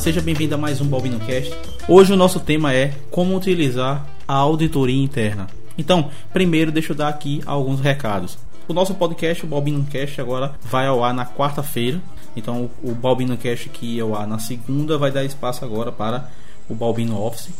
Seja bem-vindo a mais um Balbino Cast. Hoje o nosso tema é como utilizar a auditoria interna. Então, primeiro deixa eu dar aqui alguns recados. O nosso podcast, o Balbino Cast, agora vai ao ar na quarta-feira. Então, o Balbino Cast que ia ao ar na segunda vai dar espaço agora para o Balbino Office,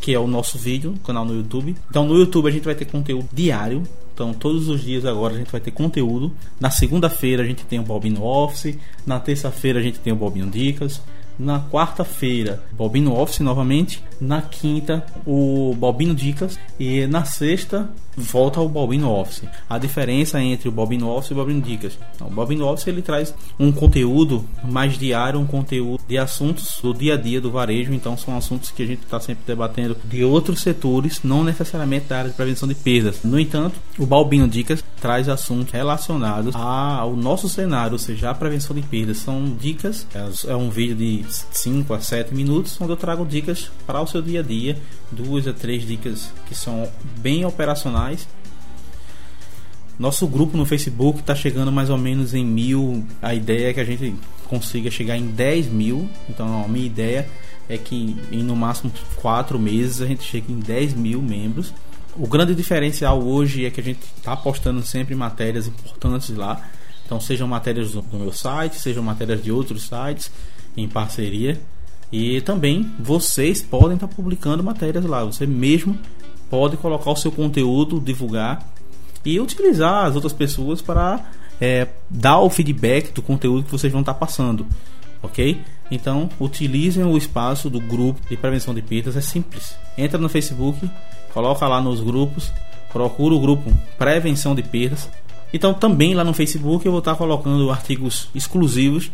que é o nosso vídeo, canal no YouTube. Então, no YouTube a gente vai ter conteúdo diário. Então, todos os dias agora a gente vai ter conteúdo. Na segunda-feira a gente tem o Balbino Office. Na terça-feira a gente tem o Balbino Dicas. Na quarta-feira, Bobino Office novamente. Na quinta, o Bobino Dicas. E na sexta, volta ao Bobino Office. A diferença entre o Bobino Office e o Bobino Dicas. Então, o Bobino Office ele traz um conteúdo mais diário, um conteúdo de assuntos do dia a dia do varejo. Então, são assuntos que a gente está sempre debatendo de outros setores, não necessariamente da área de prevenção de perdas. No entanto, o Balbino Dicas traz assuntos relacionados ao nosso cenário, ou seja, a prevenção de perdas. São dicas, é um vídeo de 5 a 7 minutos, onde eu trago dicas para o seu dia a dia, duas a três dicas que são bem operacionais. Nosso grupo no Facebook está chegando mais ou menos em mil. A ideia é que a gente consiga chegar em 10 mil. Então, a minha ideia é que em no máximo 4 meses a gente chegue em 10 mil membros. O grande diferencial hoje é que a gente está postando sempre matérias importantes lá. Então, sejam matérias do meu site, sejam matérias de outros sites em parceria. E também vocês podem estar publicando matérias lá. Você mesmo pode colocar o seu conteúdo, divulgar e utilizar as outras pessoas para é, dar o feedback do conteúdo que vocês vão estar passando. Ok? Então, utilizem o espaço do grupo de prevenção de perdas. É simples. Entra no Facebook, coloca lá nos grupos, procura o grupo Prevenção de Perdas. Então, também lá no Facebook eu vou estar colocando artigos exclusivos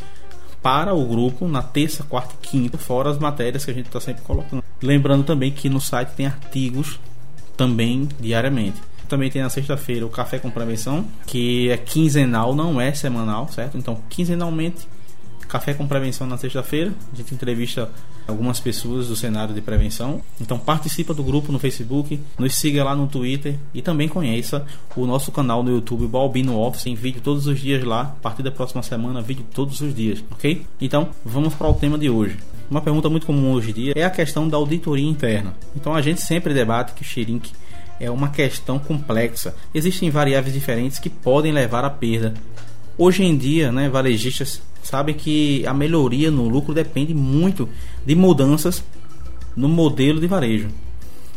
para o grupo na terça, quarta e quinta, fora as matérias que a gente está sempre colocando. Lembrando também que no site tem artigos também diariamente. Também tem na sexta-feira o Café com Prevenção, que é quinzenal, não é semanal, certo? Então, quinzenalmente Café com Prevenção na sexta-feira. A gente entrevista algumas pessoas do cenário de prevenção. Então participa do grupo no Facebook, nos siga lá no Twitter e também conheça o nosso canal no YouTube, Balbino Office, tem vídeo todos os dias lá. A partir da próxima semana, vídeo todos os dias, ok? Então vamos para o tema de hoje. Uma pergunta muito comum hoje em dia é a questão da auditoria interna. Então a gente sempre debate que o Xerink é uma questão complexa. Existem variáveis diferentes que podem levar à perda. Hoje em dia, né, varejistas sabe que a melhoria no lucro depende muito de mudanças no modelo de varejo.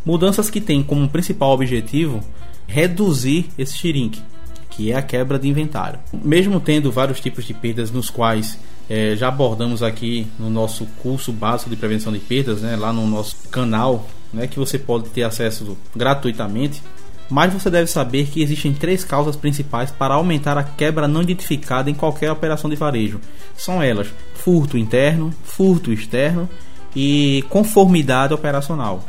Mudanças que têm como principal objetivo reduzir esse shrink, que é a quebra de inventário. Mesmo tendo vários tipos de perdas nos quais é, já abordamos aqui no nosso curso básico de prevenção de perdas, né, lá no nosso canal, né, que você pode ter acesso gratuitamente mas você deve saber que existem três causas principais para aumentar a quebra não identificada em qualquer operação de varejo. São elas: furto interno, furto externo e conformidade operacional.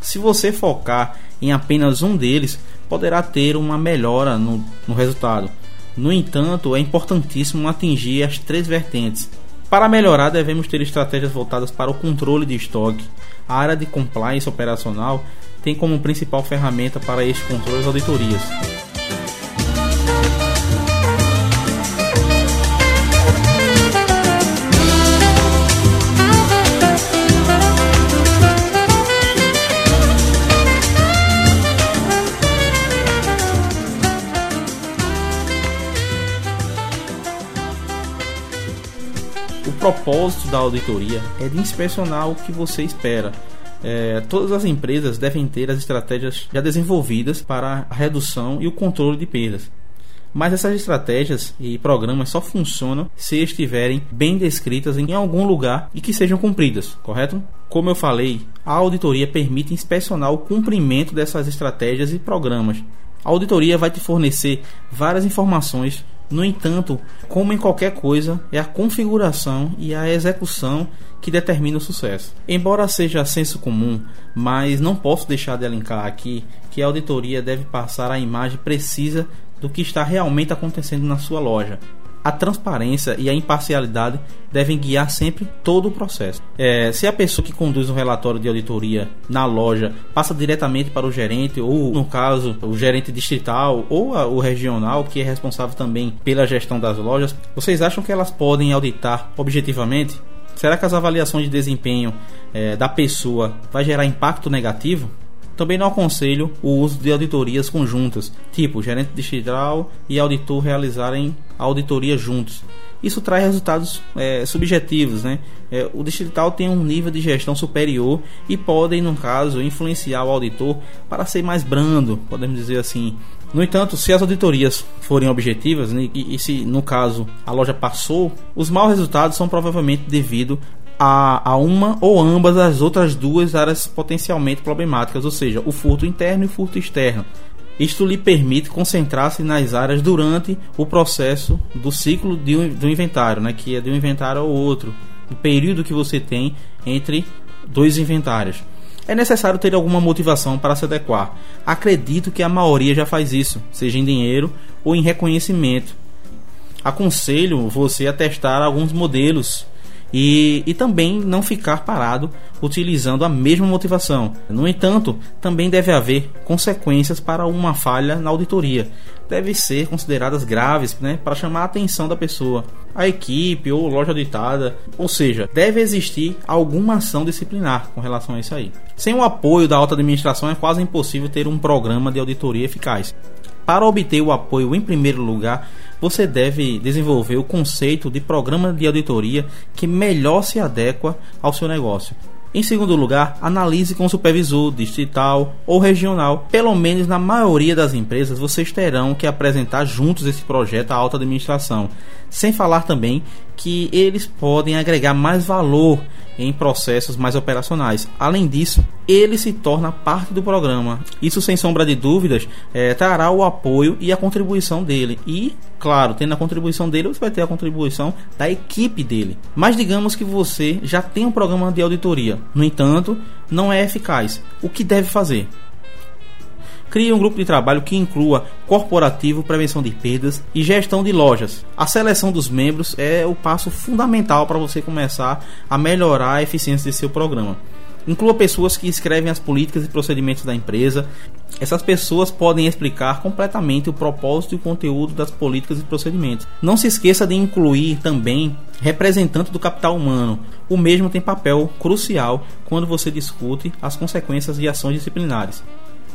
Se você focar em apenas um deles, poderá ter uma melhora no, no resultado. No entanto, é importantíssimo atingir as três vertentes. Para melhorar, devemos ter estratégias voltadas para o controle de estoque, a área de compliance operacional tem como principal ferramenta para este controle as auditorias. O propósito da auditoria é de inspecionar o que você espera é, todas as empresas devem ter as estratégias já desenvolvidas para a redução e o controle de perdas. Mas essas estratégias e programas só funcionam se estiverem bem descritas em algum lugar e que sejam cumpridas, correto? Como eu falei, a auditoria permite inspecionar o cumprimento dessas estratégias e programas. A auditoria vai te fornecer várias informações no entanto, como em qualquer coisa, é a configuração e a execução que determina o sucesso. Embora seja senso comum, mas não posso deixar de elencar aqui que a auditoria deve passar a imagem precisa do que está realmente acontecendo na sua loja, a transparência e a imparcialidade devem guiar sempre todo o processo. É, se a pessoa que conduz um relatório de auditoria na loja passa diretamente para o gerente, ou no caso, o gerente distrital ou a, o regional, que é responsável também pela gestão das lojas, vocês acham que elas podem auditar objetivamente? Será que as avaliações de desempenho é, da pessoa vai gerar impacto negativo? Também não aconselho o uso de auditorias conjuntas, tipo gerente distrital e auditor realizarem auditoria juntos. Isso traz resultados é, subjetivos, né? É, o distrital tem um nível de gestão superior e podem, no caso, influenciar o auditor para ser mais brando, podemos dizer assim. No entanto, se as auditorias forem objetivas né, e, e se, no caso, a loja passou, os maus resultados são provavelmente devido a, a, uma ou ambas as outras duas áreas potencialmente problemáticas, ou seja, o furto interno e o furto externo. Isto lhe permite concentrar-se nas áreas durante o processo do ciclo de, do inventário, né, que é de um inventário ao outro, o período que você tem entre dois inventários. É necessário ter alguma motivação para se adequar. Acredito que a maioria já faz isso, seja em dinheiro ou em reconhecimento. Aconselho você a testar alguns modelos e, e também não ficar parado utilizando a mesma motivação. No entanto, também deve haver consequências para uma falha na auditoria. Devem ser consideradas graves né, para chamar a atenção da pessoa, a equipe ou loja auditada. Ou seja, deve existir alguma ação disciplinar com relação a isso aí. Sem o apoio da alta administração é quase impossível ter um programa de auditoria eficaz. Para obter o apoio em primeiro lugar, você deve desenvolver o conceito de programa de auditoria que melhor se adequa ao seu negócio. Em segundo lugar, analise com o supervisor distrital ou regional. Pelo menos na maioria das empresas, vocês terão que apresentar juntos esse projeto à alta administração. Sem falar também que eles podem agregar mais valor em processos mais operacionais. Além disso, ele se torna parte do programa. Isso, sem sombra de dúvidas, é, trará o apoio e a contribuição dele. E, claro, tendo a contribuição dele, você vai ter a contribuição da equipe dele. Mas digamos que você já tem um programa de auditoria, no entanto, não é eficaz. O que deve fazer? Crie um grupo de trabalho que inclua corporativo, prevenção de perdas e gestão de lojas. A seleção dos membros é o passo fundamental para você começar a melhorar a eficiência de seu programa. Inclua pessoas que escrevem as políticas e procedimentos da empresa. Essas pessoas podem explicar completamente o propósito e o conteúdo das políticas e procedimentos. Não se esqueça de incluir também representante do capital humano. O mesmo tem papel crucial quando você discute as consequências de ações disciplinares.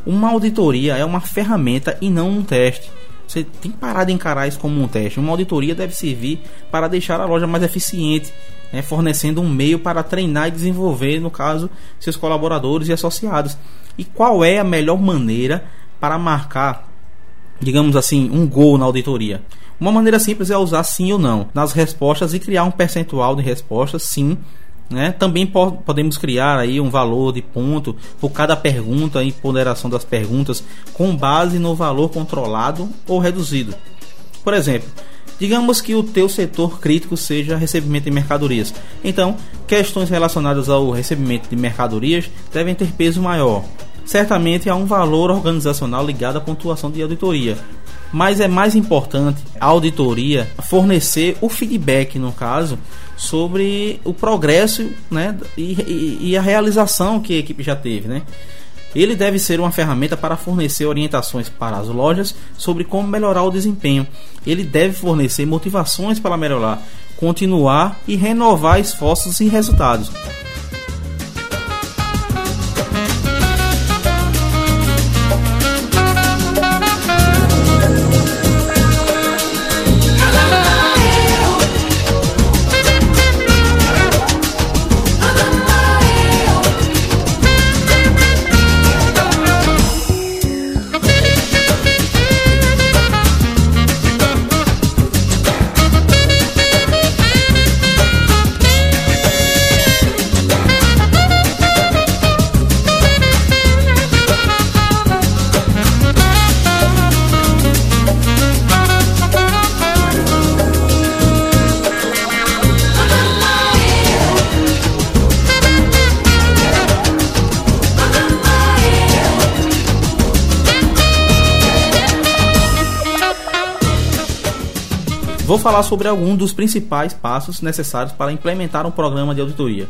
Uma auditoria é uma ferramenta e não um teste. Você tem que parar de encarar isso como um teste. Uma auditoria deve servir para deixar a loja mais eficiente, né, fornecendo um meio para treinar e desenvolver, no caso, seus colaboradores e associados. E qual é a melhor maneira para marcar, digamos assim, um gol na auditoria? Uma maneira simples é usar sim ou não nas respostas e criar um percentual de respostas sim né? Também po podemos criar aí um valor de ponto por cada pergunta e ponderação das perguntas com base no valor controlado ou reduzido. Por exemplo, digamos que o teu setor crítico seja recebimento de mercadorias. Então, questões relacionadas ao recebimento de mercadorias devem ter peso maior. Certamente há um valor organizacional ligado à pontuação de auditoria, mas é mais importante a auditoria fornecer o feedback, no caso, sobre o progresso né, e, e, e a realização que a equipe já teve. Né? Ele deve ser uma ferramenta para fornecer orientações para as lojas sobre como melhorar o desempenho. Ele deve fornecer motivações para melhorar, continuar e renovar esforços e resultados. Vou falar sobre alguns dos principais passos necessários para implementar um programa de auditoria.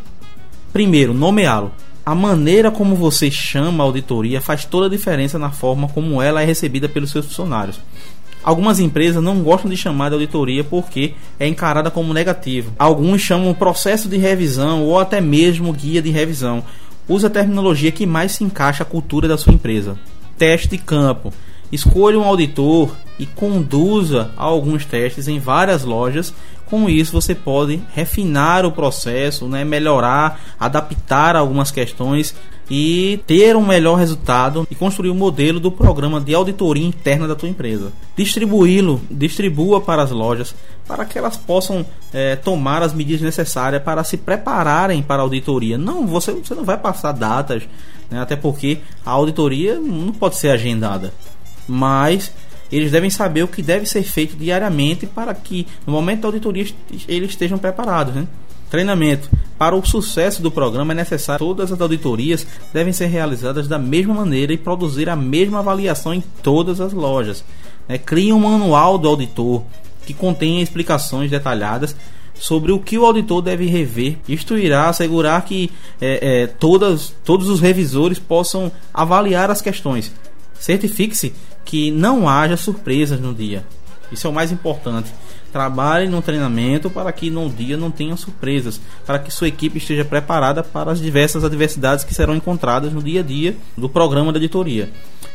Primeiro, nomeá-lo. A maneira como você chama a auditoria faz toda a diferença na forma como ela é recebida pelos seus funcionários. Algumas empresas não gostam de chamar de auditoria porque é encarada como negativo. Alguns chamam processo de revisão ou até mesmo guia de revisão. Use a terminologia que mais se encaixa à cultura da sua empresa. Teste de campo. Escolha um auditor e conduza alguns testes em várias lojas. Com isso, você pode refinar o processo, né, melhorar, adaptar algumas questões e ter um melhor resultado e construir o um modelo do programa de auditoria interna da tua empresa. Distribuí-lo, distribua para as lojas para que elas possam é, tomar as medidas necessárias para se prepararem para a auditoria. Não, você, você não vai passar datas, né, até porque a auditoria não pode ser agendada, mas eles devem saber o que deve ser feito diariamente para que no momento da auditoria eles estejam preparados. Né? Treinamento. Para o sucesso do programa é necessário todas as auditorias devem ser realizadas da mesma maneira e produzir a mesma avaliação em todas as lojas. É, crie um manual do auditor que contenha explicações detalhadas sobre o que o auditor deve rever. Isto irá assegurar que é, é, todas, todos os revisores possam avaliar as questões. Certifique-se que não haja surpresas no dia. Isso é o mais importante. Trabalhe no treinamento para que no dia não tenha surpresas, para que sua equipe esteja preparada para as diversas adversidades que serão encontradas no dia a dia do programa da editoria.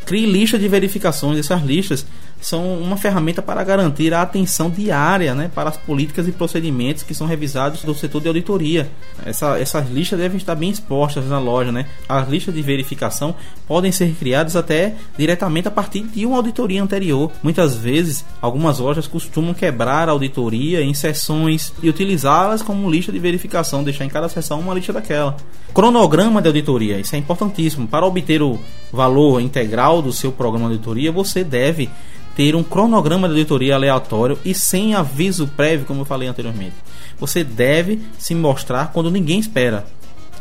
Crie lista de verificações. Essas listas são uma ferramenta para garantir a atenção diária né, para as políticas e procedimentos que são revisados do setor de auditoria. Essa, essas listas devem estar bem expostas na loja. Né? As listas de verificação podem ser criadas até diretamente a partir de uma auditoria anterior. Muitas vezes, algumas lojas costumam quebrar a auditoria em sessões e utilizá-las como lista de verificação, deixar em cada sessão uma lista daquela. Cronograma de auditoria, isso é importantíssimo. Para obter o valor integral do seu programa de auditoria, você deve ter um cronograma de auditoria aleatório e sem aviso prévio, como eu falei anteriormente. Você deve se mostrar quando ninguém espera.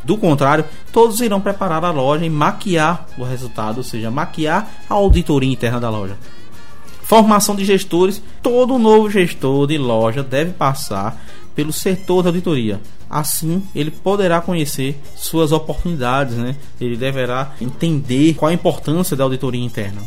Do contrário, todos irão preparar a loja e maquiar o resultado, ou seja, maquiar a auditoria interna da loja. Formação de gestores: todo novo gestor de loja deve passar pelo setor da auditoria. Assim, ele poderá conhecer suas oportunidades, né? Ele deverá entender qual a importância da auditoria interna.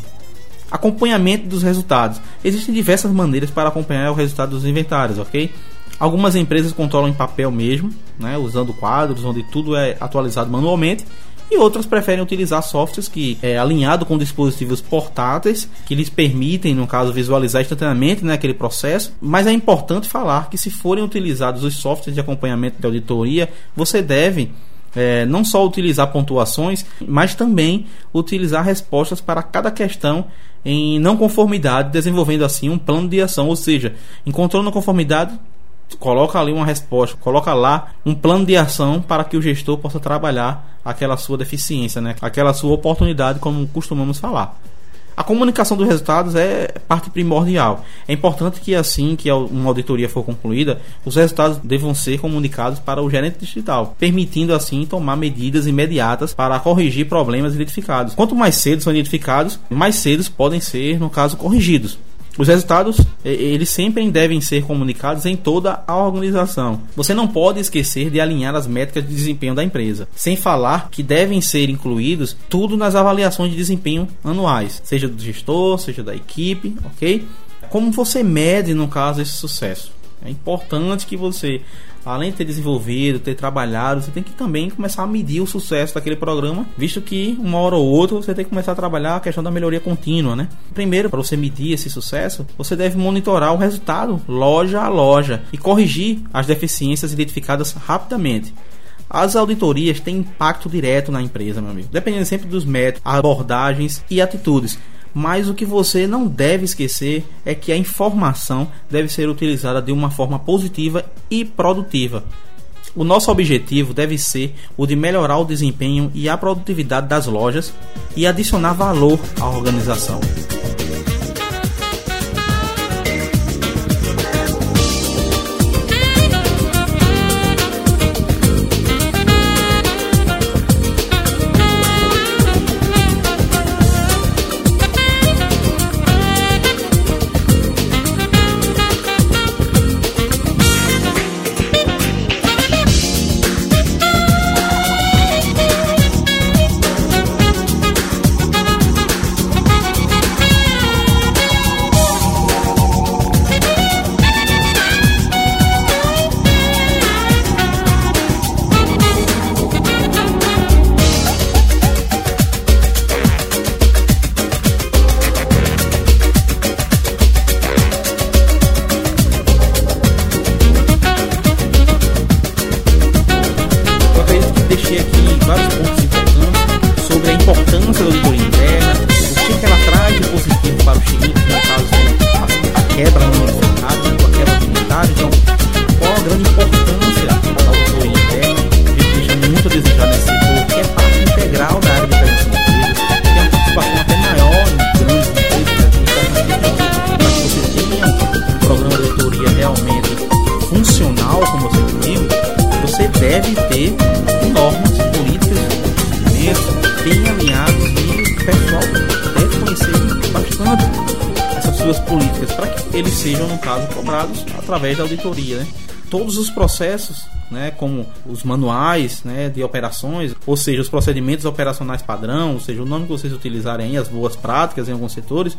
Acompanhamento dos resultados. Existem diversas maneiras para acompanhar o resultado dos inventários, ok? Algumas empresas controlam em papel mesmo, né, usando quadros onde tudo é atualizado manualmente, e outras preferem utilizar softwares que é alinhado com dispositivos portáteis que lhes permitem, no caso, visualizar instantaneamente né, aquele processo. Mas é importante falar que se forem utilizados os softwares de acompanhamento de auditoria, você deve é, não só utilizar pontuações, mas também utilizar respostas para cada questão em não conformidade, desenvolvendo assim um plano de ação, ou seja, encontrando conformidade, coloca ali uma resposta, coloca lá um plano de ação para que o gestor possa trabalhar aquela sua deficiência, né? aquela sua oportunidade, como costumamos falar. A comunicação dos resultados é parte primordial. É importante que assim que uma auditoria for concluída, os resultados devam ser comunicados para o gerente digital, permitindo assim tomar medidas imediatas para corrigir problemas identificados. Quanto mais cedo são identificados, mais cedo podem ser, no caso, corrigidos. Os resultados, eles sempre devem ser comunicados em toda a organização. Você não pode esquecer de alinhar as métricas de desempenho da empresa, sem falar que devem ser incluídos tudo nas avaliações de desempenho anuais, seja do gestor, seja da equipe, ok? Como você mede, no caso, esse sucesso? É importante que você além de ter desenvolvido, ter trabalhado, você tem que também começar a medir o sucesso daquele programa, visto que uma hora ou outra você tem que começar a trabalhar a questão da melhoria contínua, né? Primeiro, para você medir esse sucesso, você deve monitorar o resultado loja a loja e corrigir as deficiências identificadas rapidamente. As auditorias têm impacto direto na empresa, meu amigo, dependendo sempre dos métodos, abordagens e atitudes. Mas o que você não deve esquecer é que a informação deve ser utilizada de uma forma positiva e produtiva. O nosso objetivo deve ser o de melhorar o desempenho e a produtividade das lojas e adicionar valor à organização. No caso, cobrados através da auditoria. Né? Todos os processos né, como os manuais né, de operações, ou seja, os procedimentos operacionais padrão, ou seja, o nome que vocês utilizarem as boas práticas em alguns setores,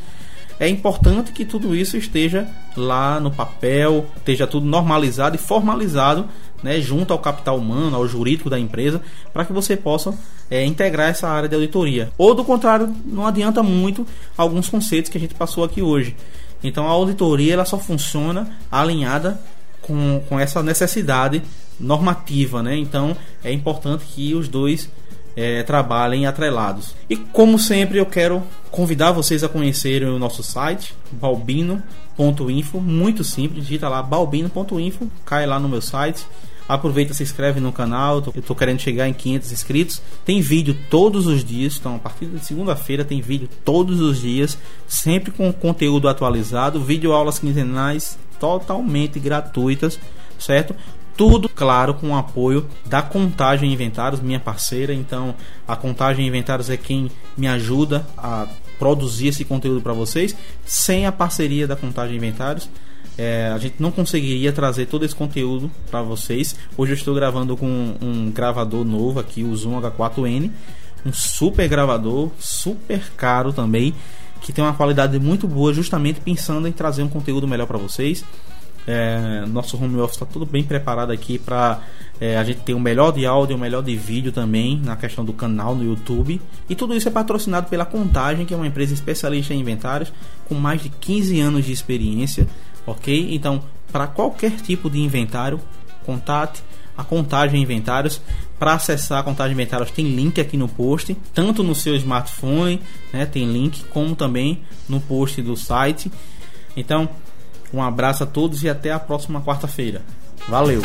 é importante que tudo isso esteja lá no papel, esteja tudo normalizado e formalizado né, junto ao capital humano, ao jurídico da empresa, para que você possa é, integrar essa área de auditoria. Ou do contrário, não adianta muito alguns conceitos que a gente passou aqui hoje. Então a auditoria ela só funciona alinhada com, com essa necessidade normativa, né? Então é importante que os dois é, trabalhem atrelados. E como sempre, eu quero convidar vocês a conhecerem o nosso site, balbino.info, muito simples, digita lá balbino.info, cai lá no meu site. Aproveita, se inscreve no canal. Eu estou querendo chegar em 500 inscritos. Tem vídeo todos os dias. Então, a partir de segunda-feira, tem vídeo todos os dias. Sempre com conteúdo atualizado. Vídeo aulas quinzenais totalmente gratuitas, certo? Tudo, claro, com o apoio da Contagem Inventários, minha parceira. Então, a Contagem Inventários é quem me ajuda a produzir esse conteúdo para vocês. Sem a parceria da Contagem Inventários, é, a gente não conseguiria trazer todo esse conteúdo para vocês. Hoje eu estou gravando com um gravador novo aqui, o Zoom H4n, um super gravador, super caro também, que tem uma qualidade muito boa, justamente pensando em trazer um conteúdo melhor para vocês. É, nosso home office está tudo bem preparado aqui para é, a gente ter o melhor de áudio, o melhor de vídeo também na questão do canal no YouTube. E tudo isso é patrocinado pela Contagem, que é uma empresa especialista em inventários com mais de 15 anos de experiência, ok? Então, para qualquer tipo de inventário, contate a Contagem Inventários. Para acessar a Contagem Inventários tem link aqui no post, tanto no seu smartphone, né, tem link, como também no post do site. Então, um abraço a todos e até a próxima quarta-feira. Valeu!